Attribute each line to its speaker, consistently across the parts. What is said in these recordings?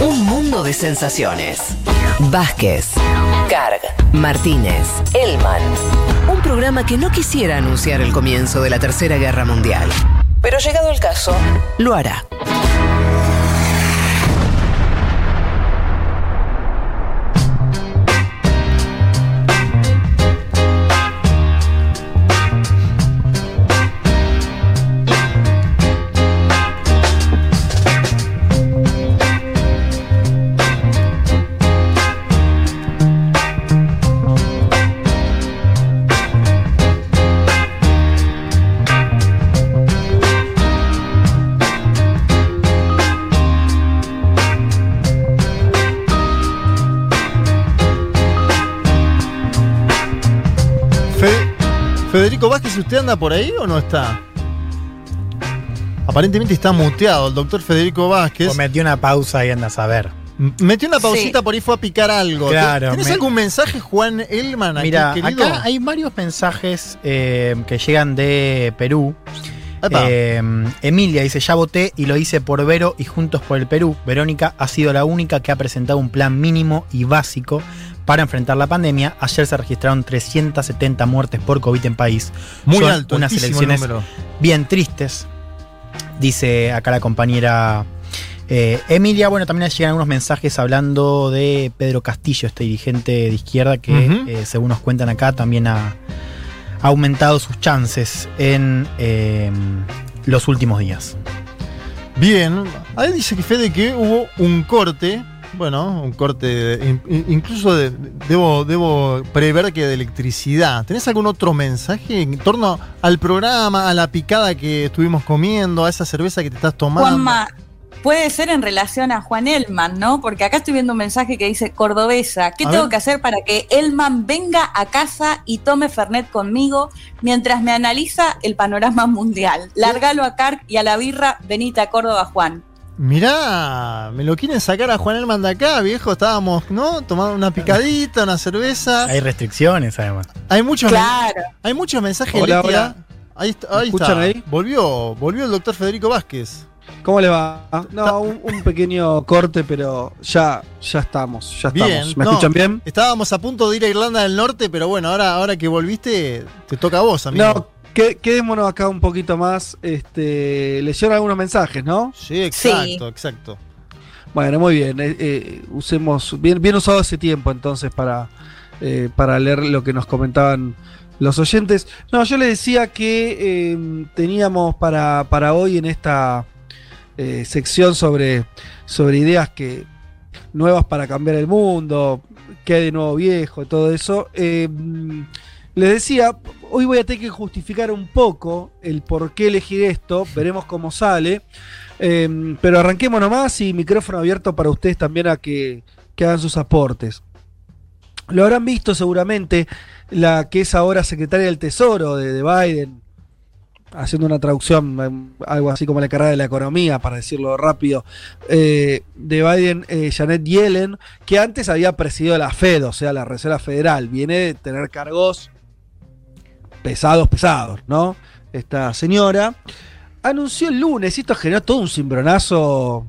Speaker 1: Un mundo de sensaciones. Vázquez, Carg, Martínez, Elman. Un programa que no quisiera anunciar el comienzo de la Tercera Guerra Mundial. Pero llegado el caso, lo hará.
Speaker 2: Federico Vázquez, ¿usted anda por ahí o no está? Aparentemente está muteado el doctor Federico Vázquez.
Speaker 3: O metió una pausa y anda a saber.
Speaker 2: Metió una pausita
Speaker 3: Sí.
Speaker 2: por ahí, fue a picar algo.
Speaker 3: Claro,
Speaker 2: ¿Tenés
Speaker 3: me-
Speaker 2: algún mensaje, Juan Elman, aquí,
Speaker 3: Mira,
Speaker 2: querido?
Speaker 3: acá hay varios mensajes eh, que llegan de Perú. Eh, Emilia dice, ya voté y lo hice por Vero y Juntos por el Perú. Verónica ha sido la única que ha presentado un plan mínimo y básico para enfrentar la pandemia. Ayer se registraron 370 muertes por COVID en país.
Speaker 2: Muy
Speaker 3: Son
Speaker 2: alto,
Speaker 3: unas elecciones
Speaker 2: número.
Speaker 3: bien tristes. Dice acá la compañera eh, Emilia. Bueno, también llegan algunos mensajes hablando de Pedro Castillo, este dirigente de izquierda que, eh, según nos cuentan acá, también ha, ha aumentado sus chances en eh, los últimos días.
Speaker 2: Bien, ahí dice que Fede que hubo un corte, bueno, un corte, de- in- in- incluso de- debo, debo prever que de electricidad. ¿Tenés algún otro mensaje en torno al programa, a la picada que estuvimos comiendo, a esa cerveza que te estás tomando?
Speaker 4: Juanma, puede ser en relación a Juan Elman, ¿no? Porque acá estoy viendo un mensaje que dice, Cordobesa, ¿qué
Speaker 2: A
Speaker 4: tengo
Speaker 2: ver.
Speaker 4: que hacer para que Elman venga a casa y tome Fernet conmigo mientras me analiza el panorama mundial? Lárgalo a Carc y a la birra, venite a Córdoba, Juan.
Speaker 2: Mirá, me lo quieren sacar a Juan Elman de acá, viejo. Estábamos, ¿no? Tomando una picadita, una cerveza.
Speaker 3: Hay restricciones, además.
Speaker 2: Hay muchos, men-
Speaker 4: Claro.
Speaker 2: hay muchos mensajes.
Speaker 5: Hola.
Speaker 2: Ahí, está,
Speaker 5: ¿Me
Speaker 2: ahí
Speaker 5: escuchan
Speaker 2: está.
Speaker 5: ahí?
Speaker 2: Volvió, volvió el doctor Federico Vázquez.
Speaker 5: ¿Cómo le va? No, un, un pequeño corte, pero ya, ya estamos, ya
Speaker 2: Bien,
Speaker 5: estamos. ¿Me
Speaker 2: no,
Speaker 5: escuchan bien?
Speaker 2: Estábamos a punto de ir a Irlanda del Norte, pero bueno, ahora, ahora que volviste, te toca a vos, amigo.
Speaker 5: No, quedémonos acá un poquito más. Este, leyeron algunos mensajes, ¿no?
Speaker 2: Sí, exacto, exacto.
Speaker 5: Bueno, muy bien. eh, eh, usemos bien, bien usado ese tiempo entonces para, eh, para leer lo que nos comentaban los oyentes. No, yo les decía que eh, teníamos para, para hoy en esta eh, sección sobre, sobre ideas que nuevas para cambiar el mundo, qué hay de nuevo viejo, todo eso. eh, les decía, hoy voy a tener que justificar un poco el por qué elegir esto, veremos cómo sale. Eh, pero arranquemos nomás y micrófono abierto para ustedes también a que, que hagan sus aportes. Lo habrán visto seguramente la que es ahora secretaria del Tesoro de, de Biden, haciendo una traducción, eh, algo así como la carrera de la economía, para decirlo rápido, eh, de Biden, eh, Janet Yellen, que antes había presidido la Fed, o sea, la Reserva Federal. Viene de tener cargos pesados, pesados, ¿no? Esta señora anunció el lunes, y esto generó todo un cimbronazo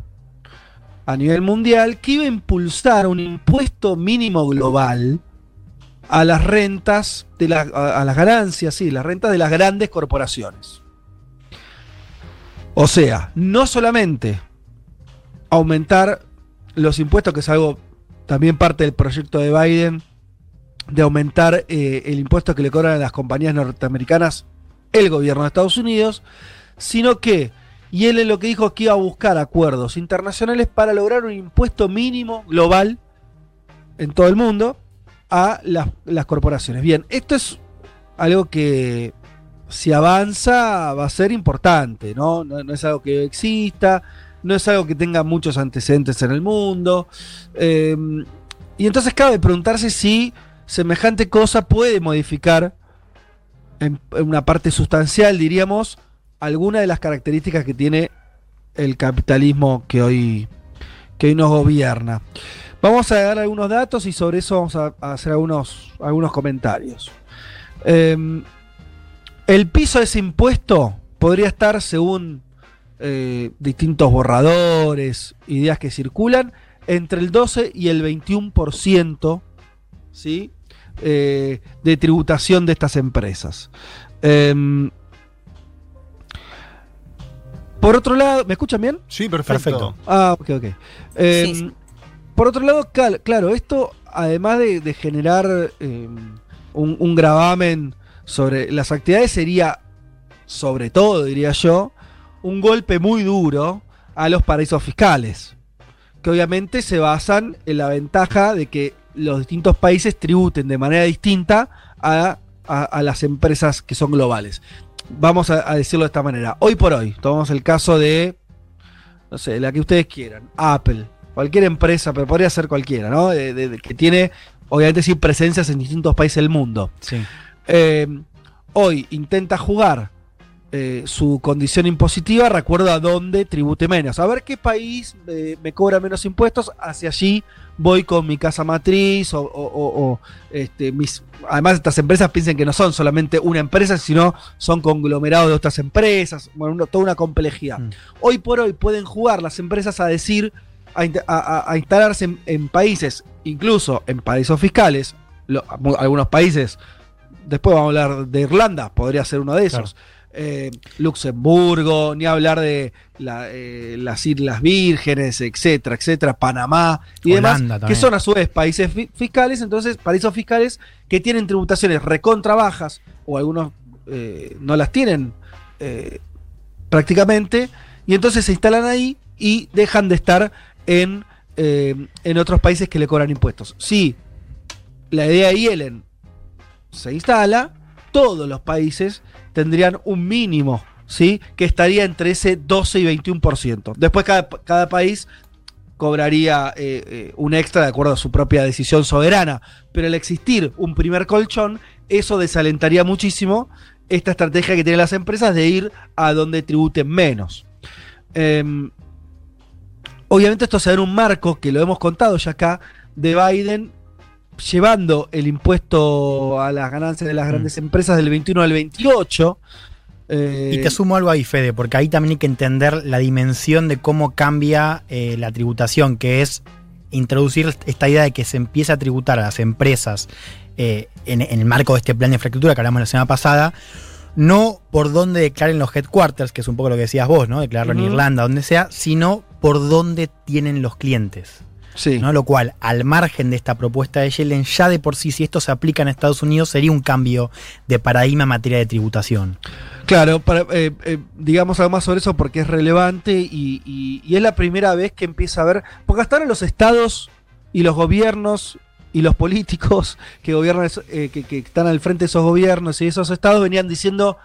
Speaker 5: a nivel mundial, que iba a impulsar un impuesto mínimo global a las rentas, de a, a las ganancias, sí, las rentas de las grandes corporaciones. O sea, no solamente aumentar los impuestos, que es algo también parte del proyecto de Biden, de aumentar eh, el impuesto que le cobran a las compañías norteamericanas el gobierno de Estados Unidos, sino que, y él es lo que dijo es que iba a buscar acuerdos internacionales para lograr un impuesto mínimo global en todo el mundo a las, las corporaciones. Bien, esto es algo que si avanza va a ser importante, ¿no? No, es algo que exista, no es algo que tenga muchos antecedentes en el mundo. eh, y entonces cabe preguntarse si semejante cosa puede modificar en, una parte sustancial, diríamos, alguna de las características que tiene el capitalismo que hoy, nos gobierna. Vamos a dar algunos datos y sobre eso vamos a, hacer algunos, comentarios. Eh, el piso de ese impuesto podría estar, según eh, distintos borradores, ideas que circulan, entre el 12 y el 21%, ¿sí? Eh, de tributación de estas empresas. Em, por otro lado, ¿me escuchan bien?
Speaker 2: Sí, perfecto.
Speaker 3: Perfecto.
Speaker 5: Ah, ok, ok. Em,
Speaker 4: Sí.
Speaker 5: Por otro lado, cal- claro, esto, además de, de generar em, un, un gravamen sobre las actividades, sería, sobre todo, diría yo, un golpe muy duro a los paraísos fiscales, que obviamente se basan en la ventaja de que los distintos países tributen de manera distinta a, a- a las empresas que son globales. Vamos a, a decirlo de esta manera. Hoy por hoy, tomamos el caso de, no sé, la que ustedes quieran, Apple, cualquier empresa, pero podría ser cualquiera, ¿no? De- de- de- que tiene, obviamente, sí, presencias en distintos países del mundo.
Speaker 3: Sí.
Speaker 5: Eh, hoy intenta jugar eh, su condición impositiva, recuerdo a dónde tribute menos. A ver qué país eh, me cobra menos impuestos, hacia allí voy con mi casa matriz o, o- o- o, este, mis... Además, estas empresas piensen que no son solamente una empresa, sino son conglomerados de otras empresas, bueno, una- toda una complejidad.
Speaker 3: Mm.
Speaker 5: Hoy por hoy pueden jugar las empresas a decir, a, in- a- a- a instalarse en, en países, incluso en paraísos fiscales, lo- algunos países Después vamos a hablar de Irlanda, podría ser uno de esos. Eh, Luxemburgo, ni hablar de la, eh, las Islas Vírgenes, etcétera, etcétera, Panamá y
Speaker 3: Holanda
Speaker 5: demás, que son a su vez países fi- fiscales, entonces paraísos fiscales que tienen tributaciones recontra bajas, o algunos eh, no las tienen prácticamente, y entonces se instalan ahí y dejan de estar en, en otros países que le cobran impuestos. Si la idea de Yellen se instala, todos los países tendrían un mínimo, ¿sí? Que estaría entre ese 12 y 21%. Después cada, cada país cobraría eh, eh, un extra de acuerdo a su propia decisión soberana. Pero al existir un primer colchón, eso desalentaría muchísimo esta estrategia que tienen las empresas de ir a donde tributen menos. Em, obviamente esto se da en un marco, que lo hemos contado ya acá, de Biden llevando el impuesto a las ganancias de las
Speaker 3: Mm.
Speaker 5: grandes empresas del 21 al 28. eh,
Speaker 3: Y te sumo algo ahí, Fede, porque ahí también hay que entender la dimensión de cómo cambia eh, la tributación, que es introducir esta idea de que se empieza a tributar a las empresas eh, en, en el marco de este plan de infraestructura que hablamos la semana pasada, no por donde declaren los headquarters, que es un poco lo que decías vos, ¿no? Declararlo en Irlanda, donde sea, sino por donde tienen los clientes.
Speaker 5: Sí.
Speaker 3: ¿no? Lo cual, al margen de esta propuesta de Yellen, ya de por sí, si esto se aplica en Estados Unidos, sería un cambio de paradigma en materia de tributación.
Speaker 5: Claro, para, eh, eh, digamos algo más sobre eso porque es relevante y, y- y es la primera vez que empieza a ver, porque hasta ahora los estados y los gobiernos y los políticos que gobiernan, eh, que, que están al frente de esos gobiernos y esos estados venían diciendo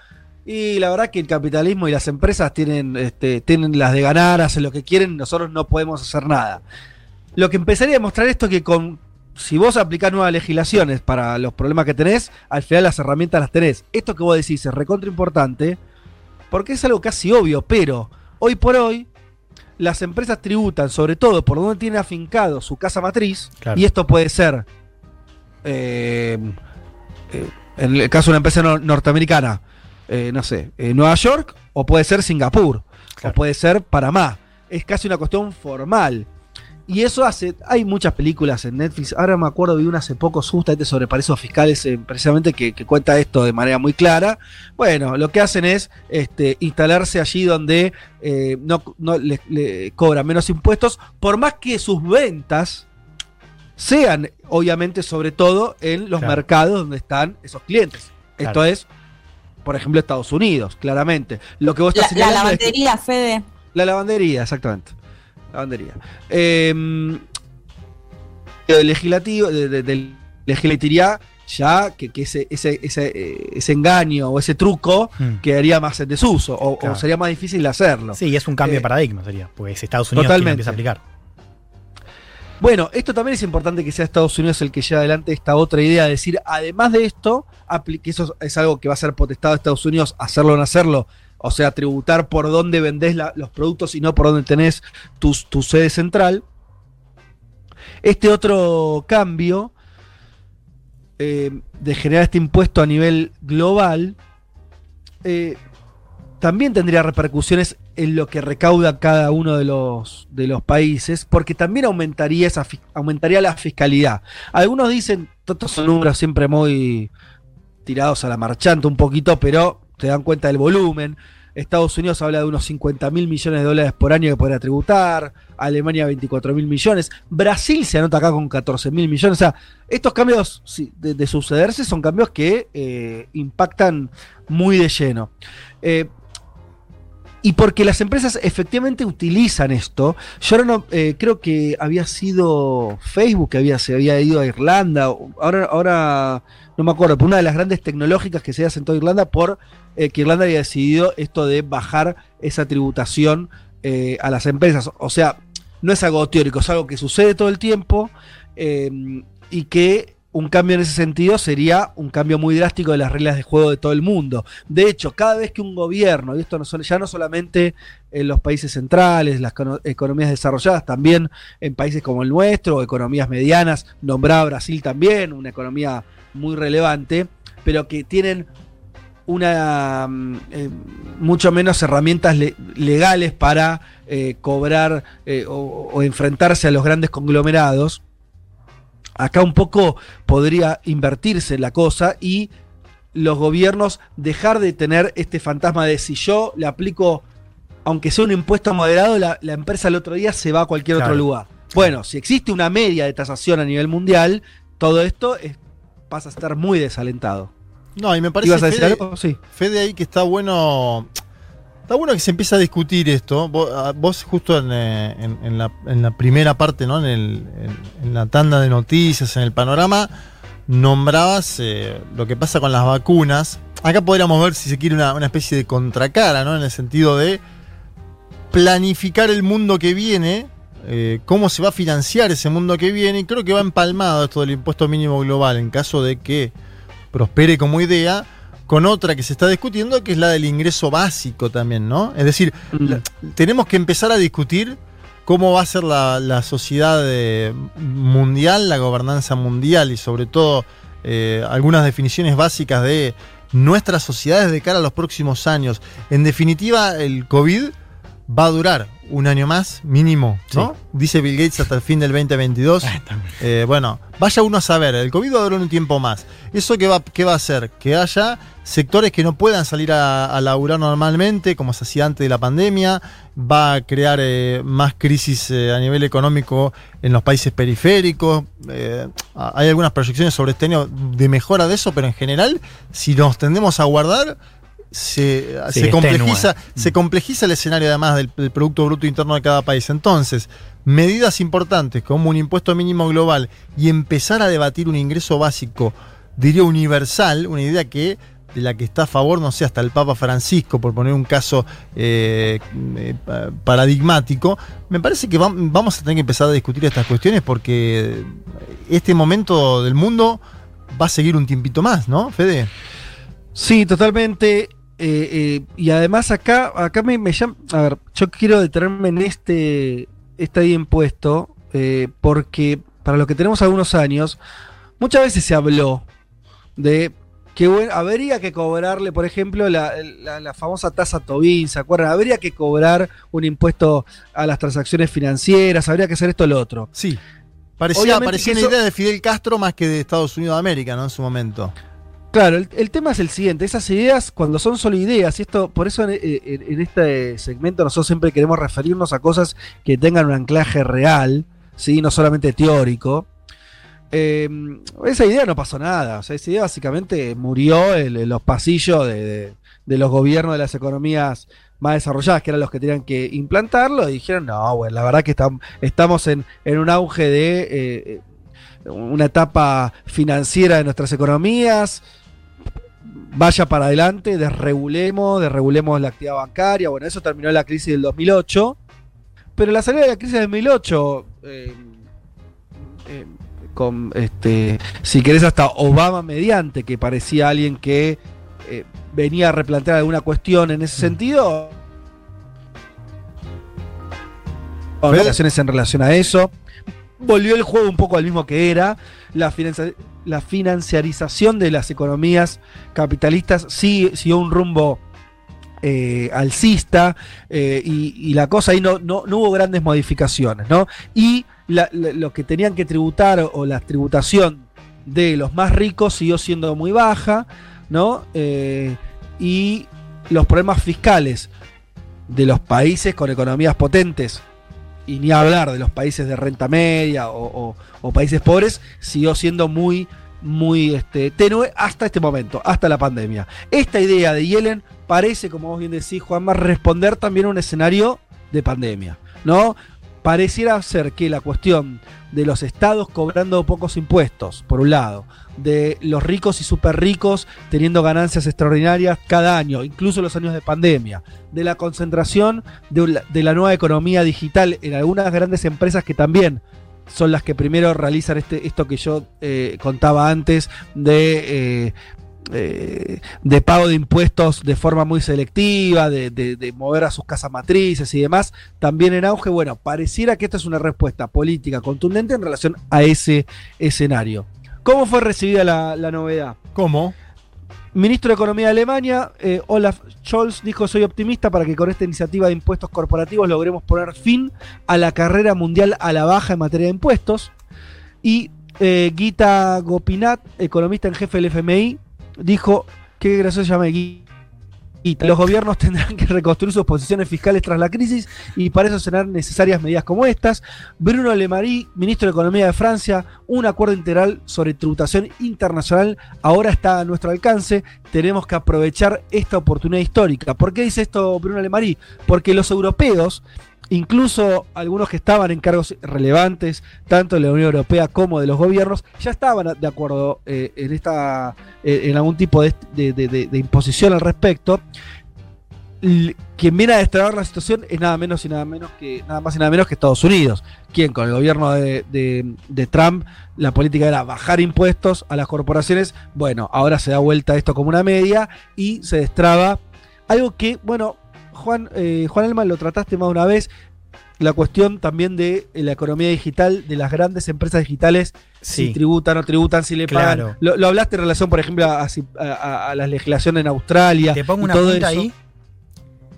Speaker 5: y la verdad que el capitalismo y las empresas tienen, este, tienen las de ganar, hacen lo que quieren, nosotros no podemos hacer nada. Lo que empezaría a demostrar esto es que con si vos aplicás nuevas legislaciones para los problemas que tenés, al final las herramientas las tenés. Esto que vos decís es recontra importante, porque es algo casi obvio, pero hoy por hoy las empresas tributan sobre todo por donde tiene afincado su casa matriz,
Speaker 3: Claro.
Speaker 5: y esto puede ser, eh, eh, en el caso de una empresa nor- norteamericana, eh, no sé, Nueva York, o puede ser Singapur,
Speaker 3: Claro.
Speaker 5: o puede ser Panamá. Es casi una cuestión formal. Y eso hace, hay muchas películas en Netflix, ahora me acuerdo, vi una hace poco justamente sobre paraísos fiscales, eh, precisamente que, que cuenta esto de manera muy clara. Bueno, lo que hacen es este, instalarse allí donde eh, no, no le, le cobran menos impuestos, por más que sus ventas sean, obviamente, sobre todo en los
Speaker 3: Claro.
Speaker 5: mercados donde están esos clientes. Esto es, por ejemplo, Estados Unidos, claramente. Lo que vos
Speaker 4: La,
Speaker 5: estás
Speaker 4: la
Speaker 5: es que-
Speaker 4: lavandería, Fede.
Speaker 5: la lavandería, exactamente. Lavandería. Eh, el legislativo, de, de- del legislatiría, ya que, que ese, ese, ese, eh, ese engaño o ese truco
Speaker 3: Mm.
Speaker 5: quedaría más en desuso o, sería más difícil de hacerlo.
Speaker 3: Sí, es un cambio
Speaker 5: Eh,
Speaker 3: de paradigma, sería, porque si Estados Unidos
Speaker 5: totalmente.
Speaker 3: empieza a aplicar.
Speaker 5: Bueno, esto también es importante que sea Estados Unidos el que lleve adelante esta otra idea, de decir, además de esto, que eso es algo que va a ser potestado de Estados Unidos, hacerlo o no hacerlo, o sea, tributar por dónde vendés los productos y no por dónde tenés tu, tu sede central. Este otro cambio eh, de generar este impuesto a nivel global eh, también tendría repercusiones en lo que recauda cada uno de los, de los países, porque también aumentaría, esa, aumentaría la fiscalidad. Algunos dicen, estos son números siempre muy tirados a la marchanta un poquito, pero te dan cuenta del volumen. Estados Unidos habla de unos 50 mil millones de dólares por año que podría tributar, Alemania 24 mil millones, Brasil se anota acá con 14 mil millones. O sea, estos cambios de, sucederse son cambios que eh, impactan muy de lleno. Eh, y porque las empresas efectivamente utilizan esto. Yo ahora no, eh, creo que había sido Facebook que había, se había ido a Irlanda. Ahora, ahora no me acuerdo, pero una de las grandes tecnológicas que se hace en toda Irlanda por eh, que Irlanda había decidido esto de bajar esa tributación eh, a las empresas. O sea, no es algo teórico, es algo que sucede todo el tiempo y que un cambio en ese sentido sería un cambio muy drástico de las reglas de juego de todo el mundo. De hecho, cada vez que un gobierno, y esto no ya no solamente en los países centrales, las economías desarrolladas, también en países como el nuestro, economías medianas, nombraba Brasil también, una economía muy relevante, pero que tienen una mm, eh, mucho menos herramientas legales para eh, cobrar eh, o enfrentarse a los grandes conglomerados Acá un poco podría invertirse la cosa y los gobiernos dejar de tener este fantasma de si yo le aplico, aunque sea un impuesto moderado, la, empresa el otro día se va a cualquier otro lugar. Bueno, si existe una media de tasación a nivel mundial, todo esto pasa a estar muy desalentado.
Speaker 2: No, y me parece
Speaker 5: ¿Ibas a decir algo?
Speaker 2: Sí. Fede ahí que está bueno Está bueno que se empiece a discutir esto. Vos, justo eh, en, la, primera parte, ¿no? En, la tanda de noticias, en el panorama, nombrabas eh, lo que pasa con las vacunas. Acá podríamos ver, si se quiere, una, especie de contracara, ¿no? En el sentido de planificar el mundo que viene, eh, cómo se va a financiar ese mundo que viene. Y creo que va empalmado esto del impuesto mínimo global en caso de que prospere como idea con otra que se está discutiendo, que es la del ingreso básico también, ¿no? Es decir, mm. tenemos que empezar a discutir cómo va a ser la, sociedad eh, mundial, la gobernanza mundial y sobre todo eh, algunas definiciones básicas de nuestras sociedades de cara a los próximos años. En definitiva, el COVID va a durar un año más, mínimo, ¿no? Dice Bill Gates hasta el fin del 2022. Ah, eh, bueno, vaya uno a saber, el COVID va a durar un tiempo más. ¿Eso qué va, qué va a hacer? Que haya sectores que no puedan salir a, laburar normalmente, como se hacía antes de la pandemia, va a crear eh, más crisis eh, a nivel económico en los países periféricos. hay algunas proyecciones sobre este año de mejora de eso, pero en general, si nos tendemos a guardar, se, complejiza, se complejiza el escenario además del, Producto Bruto Interno de cada país. Entonces, medidas importantes como un impuesto mínimo global y empezar a debatir un ingreso básico, diría universal, una idea que de la que está a favor, no sé, hasta el Papa Francisco, por poner un caso eh, eh, paradigmático, me parece que vamos a tener que empezar a discutir estas cuestiones porque este momento del mundo va a seguir un tiempito más, ¿no, Fede?
Speaker 5: Sí, totalmente. Eh, eh, y además acá, acá me, llama, a ver, yo quiero detenerme en este, este impuesto, eh, porque para lo que tenemos algunos años, muchas veces se habló de que habría que cobrarle, por ejemplo, la, famosa tasa Tobin, ¿se acuerdan? Habría que cobrar un impuesto a las transacciones financieras, habría que hacer esto o lo otro.
Speaker 2: Sí. Parecía, parecía una idea de Fidel Castro más que de Estados Unidos de América, ¿no? En su momento.
Speaker 5: Claro, el, tema es el siguiente, esas ideas cuando son solo ideas, y esto, por eso en, este segmento nosotros siempre queremos referirnos a cosas que tengan un anclaje real, ¿sí? no solamente teórico. Eh, esa idea no pasó nada, o sea, esa idea básicamente murió en, los pasillos de, los gobiernos de las economías más desarrolladas, que eran los que tenían que implantarlo, y dijeron, no, bueno, la verdad que estamos en, un auge de... Eh, una etapa financiera de nuestras economías, vaya para adelante, desregulemos, desregulemos la actividad bancaria. Bueno, eso terminó la crisis del 2008. Pero la salida de la crisis del 2008, eh, eh, con este, si querés hasta Obama mediante, que parecía alguien que eh, venía a replantear alguna cuestión en ese sentido. Relaciones en relación a eso. Volvió el juego un poco al mismo que era. La, financiación la financiarización de las economías capitalistas sí siguió un rumbo eh, alcista eh, y, la cosa ahí no, no, no hubo grandes modificaciones, ¿no? Y la- lo que tenían que tributar o la tributación de los más ricos siguió siendo muy baja, ¿no? Eh, y los problemas fiscales de los países con economías potentes, y ni hablar de los países de renta media o, países pobres, siguió siendo muy, muy este, tenue hasta este momento, hasta la pandemia. Esta idea de Yellen parece, como vos bien decís, Juanma, responder también a un escenario de pandemia, ¿no? Pareciera ser que la cuestión de los estados cobrando pocos impuestos, por un lado, de los ricos y super ricos teniendo ganancias extraordinarias cada año, incluso los años de pandemia, de la concentración de la, nueva economía digital en algunas grandes empresas que también son las que primero realizan este, esto que yo eh, contaba antes de, eh, eh, de pago de impuestos de forma muy selectiva, de, de- de mover a sus casas matrices y demás, también en auge. Bueno, pareciera que esta es una respuesta política contundente en relación a ese escenario. ¿Cómo fue recibida la, la novedad?
Speaker 2: ¿Cómo?
Speaker 5: Ministro de Economía de Alemania, eh, Olaf Scholz, dijo: Soy optimista para que con esta iniciativa de impuestos corporativos logremos poner fin a la carrera mundial a la baja en materia de impuestos. Y eh, Gita Gopinath, economista en jefe del FMI, dijo: Qué gracioso llama. Los gobiernos tendrán que reconstruir sus posiciones fiscales tras la crisis y para eso serán necesarias medidas como estas. Bruno Le Maire, ministro de Economía de Francia, un acuerdo integral sobre tributación internacional ahora está a nuestro alcance. Tenemos que aprovechar esta oportunidad histórica. ¿Por qué dice esto Bruno Le Maire? Porque los europeos, incluso algunos que estaban en cargos relevantes, tanto de la Unión Europea como de los gobiernos, ya estaban de acuerdo eh, en esta eh, en algún tipo de, imposición al respecto. Quien viene a destrabar la situación es nada menos y nada menos que nada más y nada menos que Estados Unidos, quien con el gobierno de, de- de Trump la política era bajar impuestos a las corporaciones. Bueno, ahora se da vuelta esto como una media y se destraba algo que, bueno, Juan, eh, Juan Elman lo trataste más de una vez, la cuestión también de la economía digital, de las grandes empresas digitales, si
Speaker 3: Sí.
Speaker 5: tributan o tributan, si le
Speaker 3: Claro.
Speaker 5: pagan. Lo, lo hablaste en relación, por ejemplo, a, si- a- a- la legislación en Australia.
Speaker 3: Te pongo una ahí.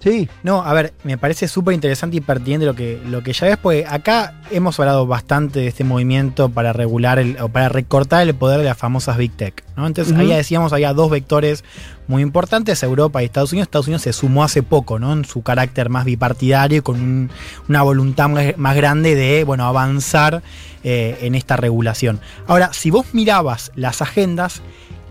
Speaker 5: Sí,
Speaker 3: No, a ver, me parece súper interesante y pertinente lo que, lo que ya ves, porque acá hemos hablado bastante de este movimiento para regular el, o para recortar el poder de las famosas Big Tech. ¿no? Entonces,
Speaker 5: Ujú.
Speaker 3: ahí decíamos, había dos vectores muy importantes, Europa y Estados Unidos. Estados Unidos se sumó hace poco, ¿no? En su carácter más bipartidario, y con un- una voluntad más, grande de, bueno, avanzar eh, en esta regulación. Ahora, si vos mirabas las agendas,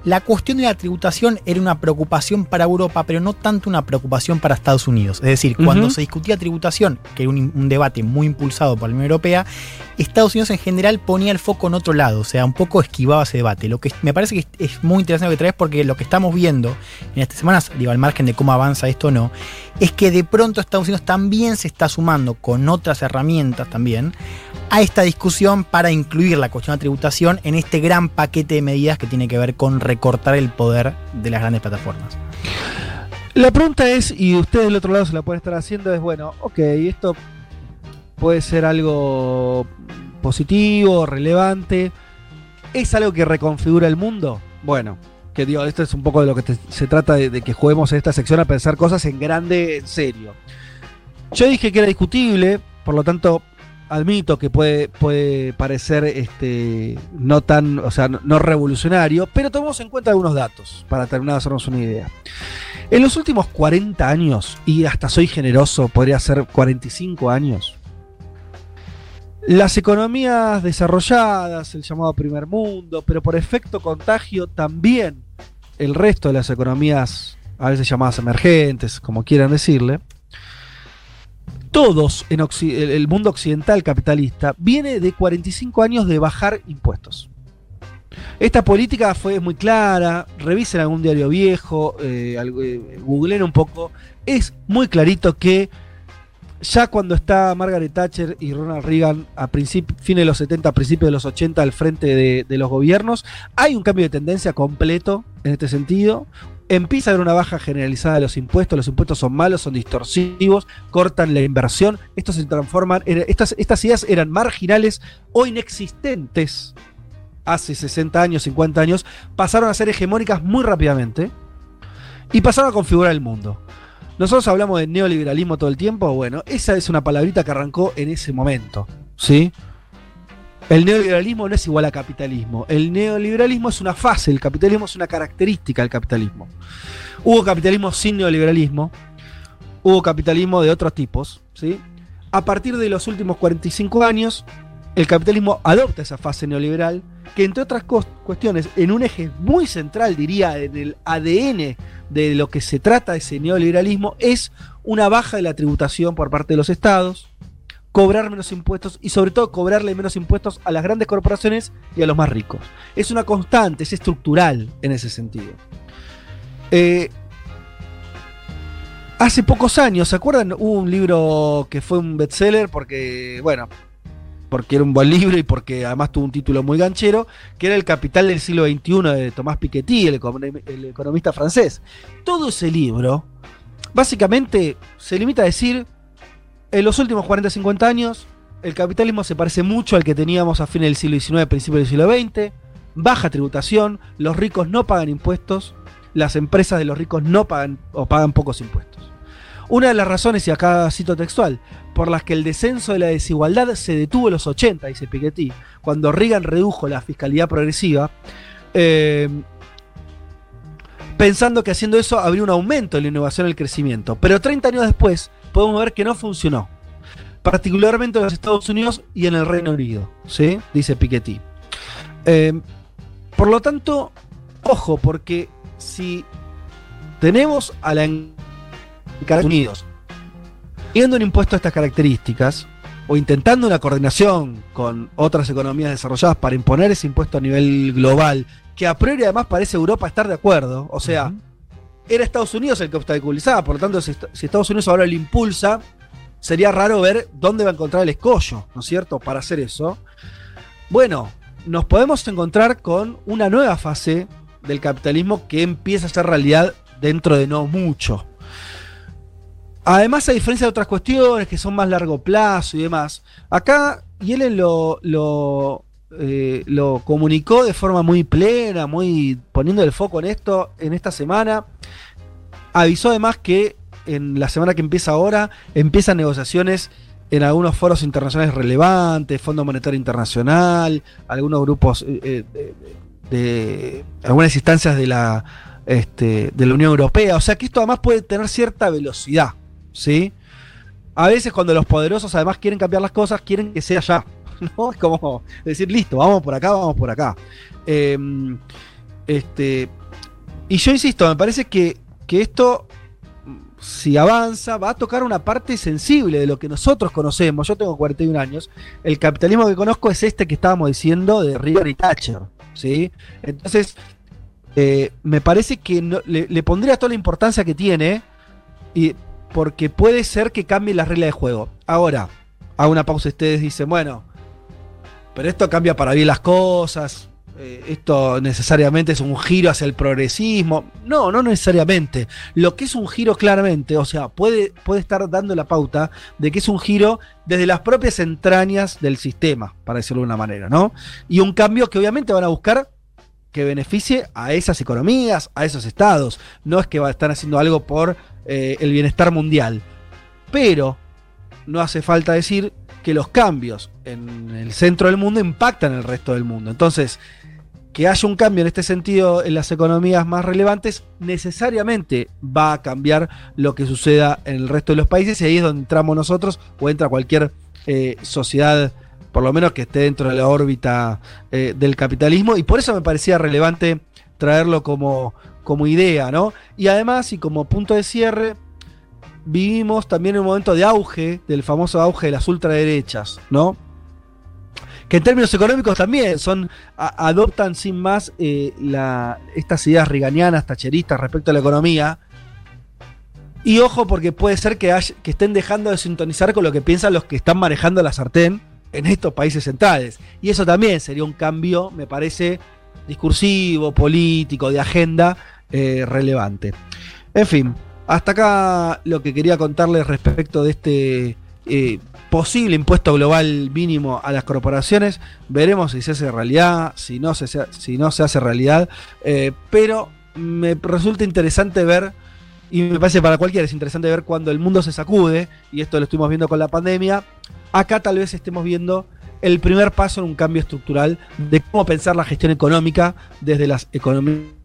Speaker 3: la cuestión de la tributación era una preocupación para Europa, pero no tanto una preocupación para Estados Unidos. Es decir, cuando se discutía tributación, que era un, un debate muy impulsado por la Unión Europea, Estados Unidos en general ponía el foco en otro lado, o sea, un poco esquivaba ese debate. Lo que me parece que es, muy interesante lo que traes porque lo que estamos viendo en estas semanas, digo, al margen de cómo avanza esto o no, es que de pronto Estados Unidos también se está sumando con otras herramientas también a esta discusión para incluir la cuestión de tributación en este gran paquete de medidas que tiene que ver con recortar el poder de las grandes plataformas.
Speaker 5: La pregunta es, y ustedes del otro lado se la pueden estar haciendo, es bueno, ok, esto puede ser algo positivo, relevante. ¿Es algo que reconfigura el mundo? Bueno, que digo, esto es un poco de lo que se trata de, que juguemos en esta sección a pensar cosas en grande, en serio. Yo dije que era discutible, por lo tanto admito que puede, puede parecer este, no tan, o sea, no, no revolucionario, pero tomemos en cuenta algunos datos para terminar de hacernos una idea. En los últimos 40 años, y hasta soy generoso, podría ser 45 años, las economías desarrolladas, el llamado primer mundo, pero por efecto contagio también el resto de las economías, a veces llamadas emergentes, como quieran decirle, todos en el mundo occidental capitalista viene de 45 años de bajar impuestos. Esta política fue muy clara, revisen algún diario viejo, eh, eh, googleen un poco, es muy clarito que ya cuando está Margaret Thatcher y Ronald Reagan a fines de los 70, principios de los 80 al frente de, de los gobiernos, hay un cambio de tendencia completo en este sentido. Empieza a haber una baja generalizada de los impuestos, los impuestos son malos, son distorsivos, cortan la inversión, estos se transforman, en- estas, estas ideas eran marginales o inexistentes hace 60 años, 50 años, pasaron a ser hegemónicas muy rápidamente y pasaron a configurar el mundo. Nosotros hablamos de neoliberalismo todo el tiempo, bueno, esa es una palabrita que arrancó en ese momento, ¿sí? El neoliberalismo no es igual a capitalismo. El neoliberalismo es una fase, el capitalismo es una característica del capitalismo. Hubo capitalismo sin neoliberalismo, hubo capitalismo de otros tipos, ¿sí? A partir de los últimos 45 años, el capitalismo adopta esa fase neoliberal, que entre otras cuestiones, en un eje muy central, diría, en el ADN de lo que se trata ese neoliberalismo, es una baja de la tributación por parte de los estados, cobrar menos impuestos y sobre todo cobrarle menos impuestos a las grandes corporaciones y a los más ricos. Es una constante, es estructural en ese sentido. Eh, hace pocos años, ¿se acuerdan? Hubo un libro que fue un bestseller porque, bueno, porque era un buen libro y porque además tuvo un título muy ganchero, que era El Capital del siglo XXI de Tomás Piketty, el, economista francés. Todo ese libro, básicamente, se limita a decir, en los últimos 40, 50 años, el capitalismo se parece mucho al que teníamos a fines del siglo XIX, principios del siglo XX, baja tributación, los ricos no pagan impuestos, las empresas de los ricos no pagan o pagan pocos impuestos. Una de las razones, y acá cito textual, por las que el descenso de la desigualdad se detuvo en los 80, dice Piketty, cuando Reagan redujo la fiscalidad progresiva, eh, pensando que haciendo eso habría un aumento en la innovación y el crecimiento. Pero 30 años después podemos ver que no funcionó, particularmente en los Estados Unidos y en el Reino Unido, ¿sí? dice Piketty. Eh, por lo tanto, ojo, porque si tenemos a la Estados Unidos Teniendo un impuesto de estas características, o intentando una coordinación con otras economías desarrolladas para imponer ese impuesto a nivel global, que a priori además parece Europa estar de acuerdo, o sea, era Estados Unidos el que obstaculizaba, por lo tanto, si, Estados Unidos ahora lo impulsa, sería raro ver dónde va a encontrar el escollo, ¿no es cierto?, para hacer eso. Bueno, nos podemos encontrar con una nueva fase del capitalismo que empieza a ser realidad dentro de no mucho. Además, a diferencia de otras cuestiones que son más largo plazo y demás, acá Yellen lo, eh, lo comunicó de forma muy plena, muy poniendo el foco en esto en esta semana. Avisó además que en la semana que empieza ahora empiezan negociaciones en algunos foros internacionales relevantes, Fondo Monetario Internacional, algunos grupos eh, eh, de, algunas instancias de la, este, de la Unión Europea. O sea que esto además puede tener cierta velocidad. ¿Sí? A veces cuando los poderosos además quieren cambiar las cosas, quieren que sea ya. ¿no? Es como decir, listo, vamos por acá, vamos por acá. Em, este, y yo insisto, me parece que, que esto, si avanza, va a tocar una parte sensible de lo que nosotros conocemos. Yo tengo 41 años. El capitalismo que conozco es este que estábamos diciendo de River y Thatcher. ¿sí? Entonces, eh, me parece que le, le, pondría toda la importancia que tiene. Y porque puede ser que cambie la regla de juego. Ahora, hago una pausa, ustedes dicen, bueno, pero esto cambia para bien las cosas, eh, esto necesariamente es un giro hacia el progresismo. No, no necesariamente. Lo que es un giro claramente, o sea, puede, puede estar dando la pauta de que es un giro desde las propias entrañas del sistema, para decirlo de una manera, ¿no? Y un cambio que obviamente van a buscar que beneficie a esas economías, a esos estados. No es que estar haciendo algo por eh, el bienestar mundial. Pero no hace falta decir que los cambios en el centro del mundo impactan en el resto del mundo. Entonces, que haya un cambio en este sentido en las economías más relevantes, necesariamente va a cambiar lo que suceda en el resto de los países y ahí es donde entramos nosotros o entra cualquier eh, sociedad por lo menos que esté dentro de la órbita eh, del capitalismo, y por eso me parecía relevante traerlo como, como idea, ¿no? Y además, y como punto de cierre, vivimos también un momento de auge, del famoso auge de las ultraderechas, ¿no? Que en términos económicos también son, adoptan sin más eh, estas ideas riganianas, tacheristas respecto a la economía. Y ojo, porque puede ser que estén dejando de sintonizar con lo que piensan los que están manejando la sartén en estos países centrales. Y eso también sería un cambio, me parece, discursivo, político, de agenda eh, relevante. En fin, hasta acá lo que quería contarles respecto de este eh, posible impuesto global mínimo a las corporaciones. Veremos si se hace realidad, si no se, si no se hace realidad. Eh, pero me resulta interesante ver y me parece para cualquiera es interesante ver cuando el mundo se sacude, y esto lo estuvimos viendo con la pandemia, acá tal vez estemos viendo el primer paso en un cambio estructural de cómo pensar la gestión económica desde las economías